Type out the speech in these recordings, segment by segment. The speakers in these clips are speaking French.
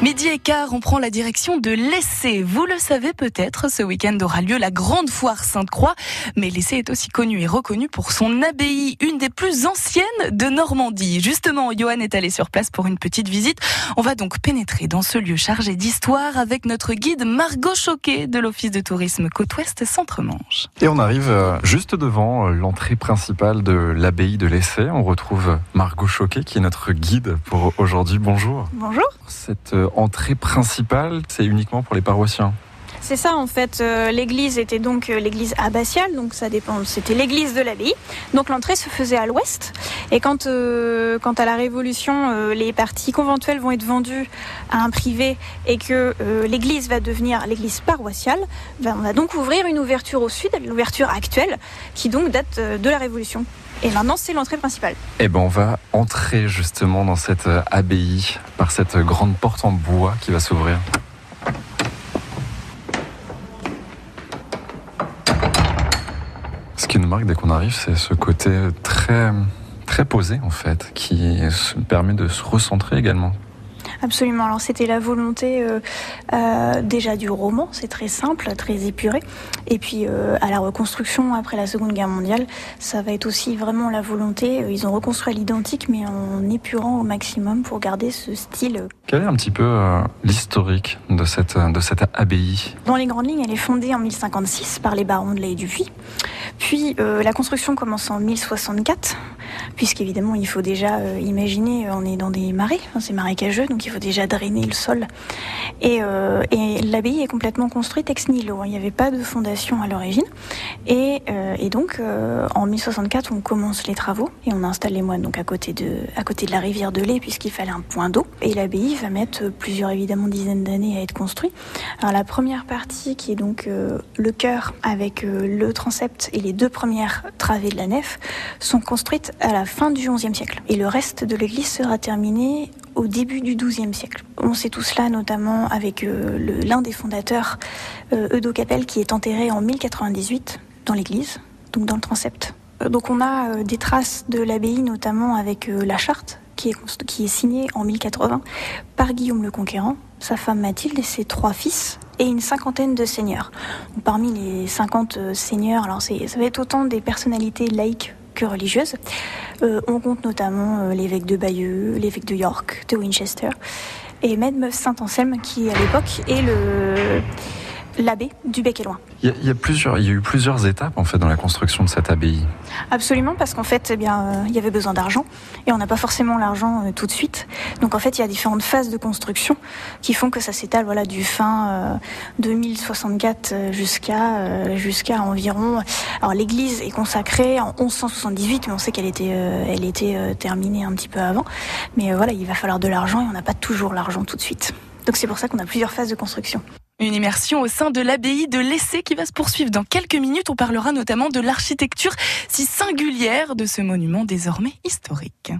Midi et quart, on prend la direction de l'Essai. Vous le savez peut-être, ce week-end aura lieu la grande foire Sainte-Croix. Mais l'Essai est aussi connu et reconnu pour son abbaye, une des plus anciennes de Normandie. Justement, Johan est allé sur place pour une petite visite. On va donc pénétrer dans ce lieu chargé d'histoire avec notre guide Margot Choquet de l'Office de tourisme Côte-Ouest Centre-Manche. Et on arrive euh, juste devant euh, l'entrée principale de l'abbaye de l'Essai. On retrouve Margot Choquet qui est notre guide pour aujourd'hui. Bonjour. Bonjour. Cette euh, entrée principale, c'est uniquement pour les paroissiens. C'est ça en fait. euh, l'église était donc euh, l'église abbatiale, donc ça dépend. C'était l'église de l'abbaye. Donc l'entrée se faisait à l'ouest. Et quand, euh, à la Révolution, euh, les parties conventuelles vont être vendues à un privé et que euh, l'église va devenir l'église paroissiale, ben, on va donc ouvrir une ouverture au sud, l'ouverture actuelle, qui donc date de la Révolution. Et maintenant, c'est l'entrée principale. Eh ben, on va entrer justement dans cette abbaye par cette grande porte en bois qui va s'ouvrir. Ce qui nous marque dès qu'on arrive, c'est ce côté très, très posé en fait, qui permet de se recentrer également. Absolument. Alors c'était la volonté euh, euh, déjà du roman, c'est très simple, très épuré. Et puis euh, à la reconstruction après la Seconde Guerre mondiale, ça va être aussi vraiment la volonté. Ils ont reconstruit l'identique, mais en épurant au maximum pour garder ce style. Quel est un petit peu l'historique de cette, de cette abbaye? Dans les grandes lignes, elle est fondée en 1056 par les barons de Lay et du Puy. Puis la construction commence en 1064, puisqu'évidemment il faut déjà euh, imaginer, on est dans des marais, hein, c'est marécageux, donc il faut déjà drainer le sol. Et, euh, et l'abbaye est complètement construite ex nihilo, hein, il n'y avait pas de fondation à l'origine. Et, euh, et donc euh, en 1064 on commence les travaux et on installe les moines donc à côté de, à côté de la rivière de Lay, puisqu'il fallait un point d'eau. Et l'abbaye va mettre plusieurs évidemment dizaines d'années à être construite. Alors la première partie qui est donc le chœur avec le transept et les deux premières travées de la nef sont construites à la fin du XIe siècle. Et le reste de l'église sera terminé au début du XIIe siècle. On sait tout cela notamment avec euh, l'un des fondateurs, euh, Eudo Capel, qui est enterré en 1098 dans l'église, donc dans le transept. Euh, Donc on a des traces de l'abbaye notamment avec la charte qui est, signée en 1080 par Guillaume le Conquérant, sa femme Mathilde et ses trois fils et une cinquantaine de seigneurs. Parmi les 50 euh, seigneurs, alors ça va être autant des personnalités laïques religieuses. Euh, on compte notamment euh, l'évêque de Bayeux, l'évêque de York, de Winchester et même Saint-Anselme qui à l'époque est le l'abbé du bec et loin. il y, a, il y a plusieurs, il y a eu plusieurs étapes en fait dans la construction de cette abbaye. Absolument, parce qu'en fait, eh bien, euh, il y avait besoin d'argent et on n'a pas forcément l'argent euh, tout de suite. Donc en fait, il y a différentes phases de construction qui font que ça s'étale, voilà, du fin euh, 2064 euh, jusqu'à jusqu'à environ. Alors l'église est consacrée en 1178, mais on sait qu'elle était elle était terminée un petit peu avant. Mais voilà, il va falloir de l'argent et on n'a pas toujours l'argent tout de suite. Donc c'est pour ça qu'on a plusieurs phases de construction. Une immersion au sein de l'abbaye de l'Essai qui va se poursuivre dans quelques minutes. On parlera notamment de l'architecture si singulière de ce monument désormais historique.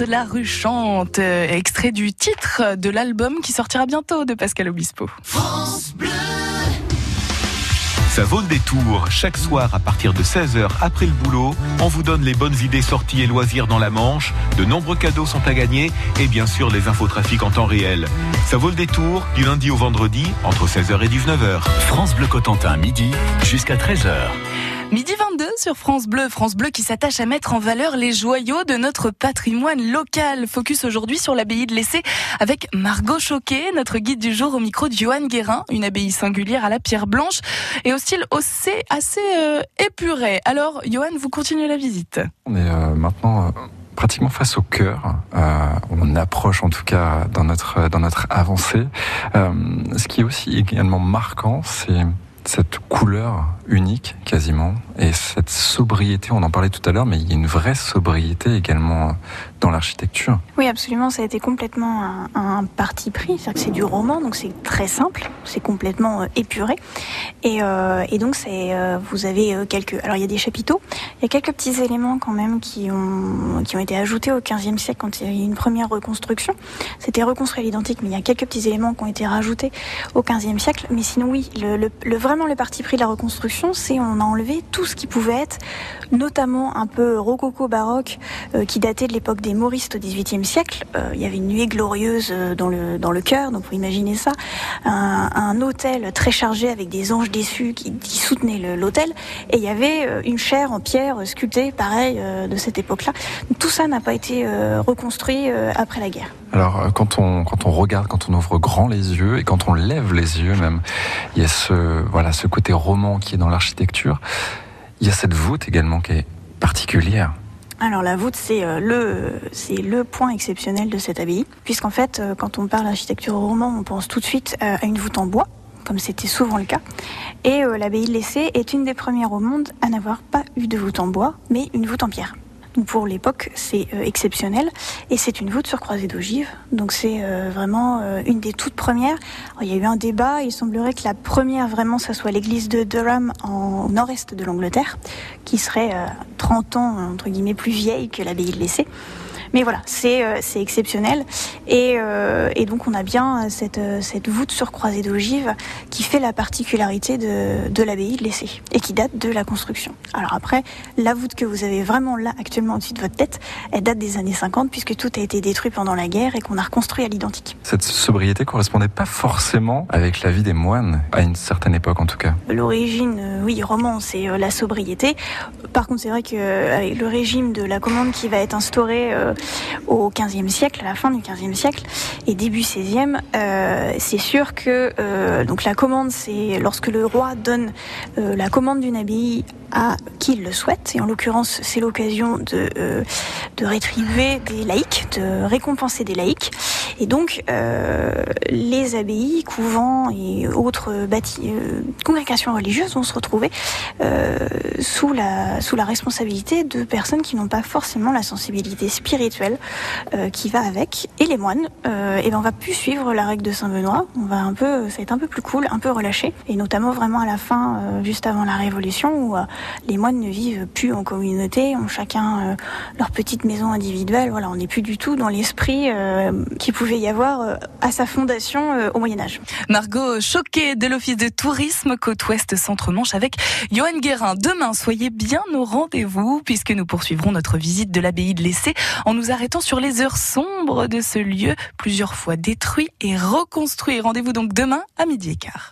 Chante la rue chante, extrait du titre de l'album qui sortira bientôt de Pascal Obispo. Ça vaut le détour. Chaque soir, à partir de 16h après le boulot, on vous donne les bonnes idées sorties et loisirs dans la Manche. De nombreux cadeaux sont à gagner et bien sûr les infotrafics en temps réel. Ça vaut le détour du lundi au vendredi entre 16h et 19h. France Bleu Cotentin, midi jusqu'à 13h. Midi 22 sur France Bleu, France Bleu qui s'attache à mettre en valeur les joyaux de notre patrimoine local. Focus aujourd'hui sur l'abbaye de l'Essai avec Margot Choquet, notre guide du jour au micro de Johan Guérin, une abbaye singulière à la pierre blanche et au style assez, assez euh, épuré. Alors, Johan, vous continuez la visite. On est euh, maintenant euh, pratiquement face au cœur. On approche en tout cas dans notre, dans notre avancée. Ce qui est aussi également marquant, c'est cette couleur unique quasiment et cette sobriété, on en parlait tout à l'heure, mais il y a une vraie sobriété également dans l'architecture. Oui, absolument. Ça a été complètement un, parti pris. C'est du roman, donc c'est très simple. C'est complètement euh, épuré. Et, euh, et donc, euh, vous avez euh, quelques. Alors, il y a des chapiteaux. Il y a quelques petits éléments quand même qui ont, qui ont été ajoutés au XVe siècle quand il y a eu une première reconstruction. C'était reconstruit à l'identique, mais il y a quelques petits éléments qui ont été rajoutés au XVe siècle. Mais sinon, oui, vraiment le parti pris de la reconstruction, c'est on a enlevé tout ce qui pouvait être, notamment un peu rococo baroque, euh, qui datait de l'époque des Mauristes au XVIIIe siècle. Euh, il y avait une nuée glorieuse euh, dans le dans le cœur, donc vous imaginez ça, un, un hôtel très chargé avec des anges déçus qui, soutenaient l'hôtel, et il y avait une chaire en pierre sculptée, pareil de cette époque-là. Tout ça n'a pas été reconstruit après la guerre. Alors quand on quand on regarde, quand on ouvre grand les yeux et quand on lève les yeux même, il y a ce voilà ce côté roman qui est dans l'architecture. Il y a cette voûte également qui est particulière. Alors la voûte, c'est euh, le c'est le point exceptionnel de cette abbaye, puisqu'en fait, euh, quand on parle d'architecture roman, on pense tout de suite euh, à une voûte en bois, comme c'était souvent le cas. Et l'abbaye de l'Essai est une des premières au monde à n'avoir pas eu de voûte en bois, mais une voûte en pierre. Pour l'époque, c'est euh, exceptionnel et c'est une voûte sur croisée d'ogive. Donc c'est euh, vraiment euh, une des toutes premières. Il y a eu un débat. Il semblerait que la première vraiment, ça soit l'église de Durham en nord-est de l'Angleterre, qui serait euh, 30 ans entre guillemets plus vieille que l'abbaye de l'Essai. Mais voilà, c'est euh, exceptionnel. Et, euh, et donc on a bien cette, euh, cette voûte sur croisée d'ogive qui fait la particularité de, de l'abbaye de l'Essai et qui date de la construction. Alors après, la voûte que vous avez vraiment là actuellement au-dessus de votre tête, elle date des années 50 puisque tout a été détruit pendant la guerre et qu'on a reconstruit à l'identique. Cette sobriété correspondait pas forcément avec la vie des moines à une certaine époque en tout cas. L'origine, oui, roman, c'est la sobriété. Par contre, c'est vrai qu'avec le régime de la commande qui va être instauré au XVe siècle, à la fin du XVe siècle et début XVIe. Euh, c'est sûr que euh, donc la commande, c'est lorsque le roi donne euh, la commande d'une abbaye à qui il le souhaite. Et en l'occurrence, c'est l'occasion de, euh, de rétribuer des laïcs, de récompenser des laïcs. Et donc, euh, les abbayes, couvents et autres bâtis, euh, congrégations religieuses vont se retrouver euh, sous, la, sous la responsabilité de personnes qui n'ont pas forcément la sensibilité spirituelle euh, qui va avec. Et les moines, euh, et ben on va plus suivre la règle de Saint-Benoît. On va un peu, ça va être un peu plus cool, un peu relâché. Et notamment vraiment à la fin, juste avant la Révolution, où les moines ne vivent plus en communauté, ont chacun leur petite maison individuelle. Voilà, on n'est plus du tout dans l'esprit euh, qu'il y avoir euh, à sa fondation euh, au Moyen Âge. Margot Choquet de l'Office de tourisme Côte Ouest Centre-Manche avec Johan Guérin. Demain, soyez bien au rendez-vous puisque nous poursuivrons notre visite de l'abbaye de l'Essai en nous arrêtant sur les heures sombres de ce lieu, plusieurs fois détruit et reconstruit. Rendez-vous donc demain à midi et quart.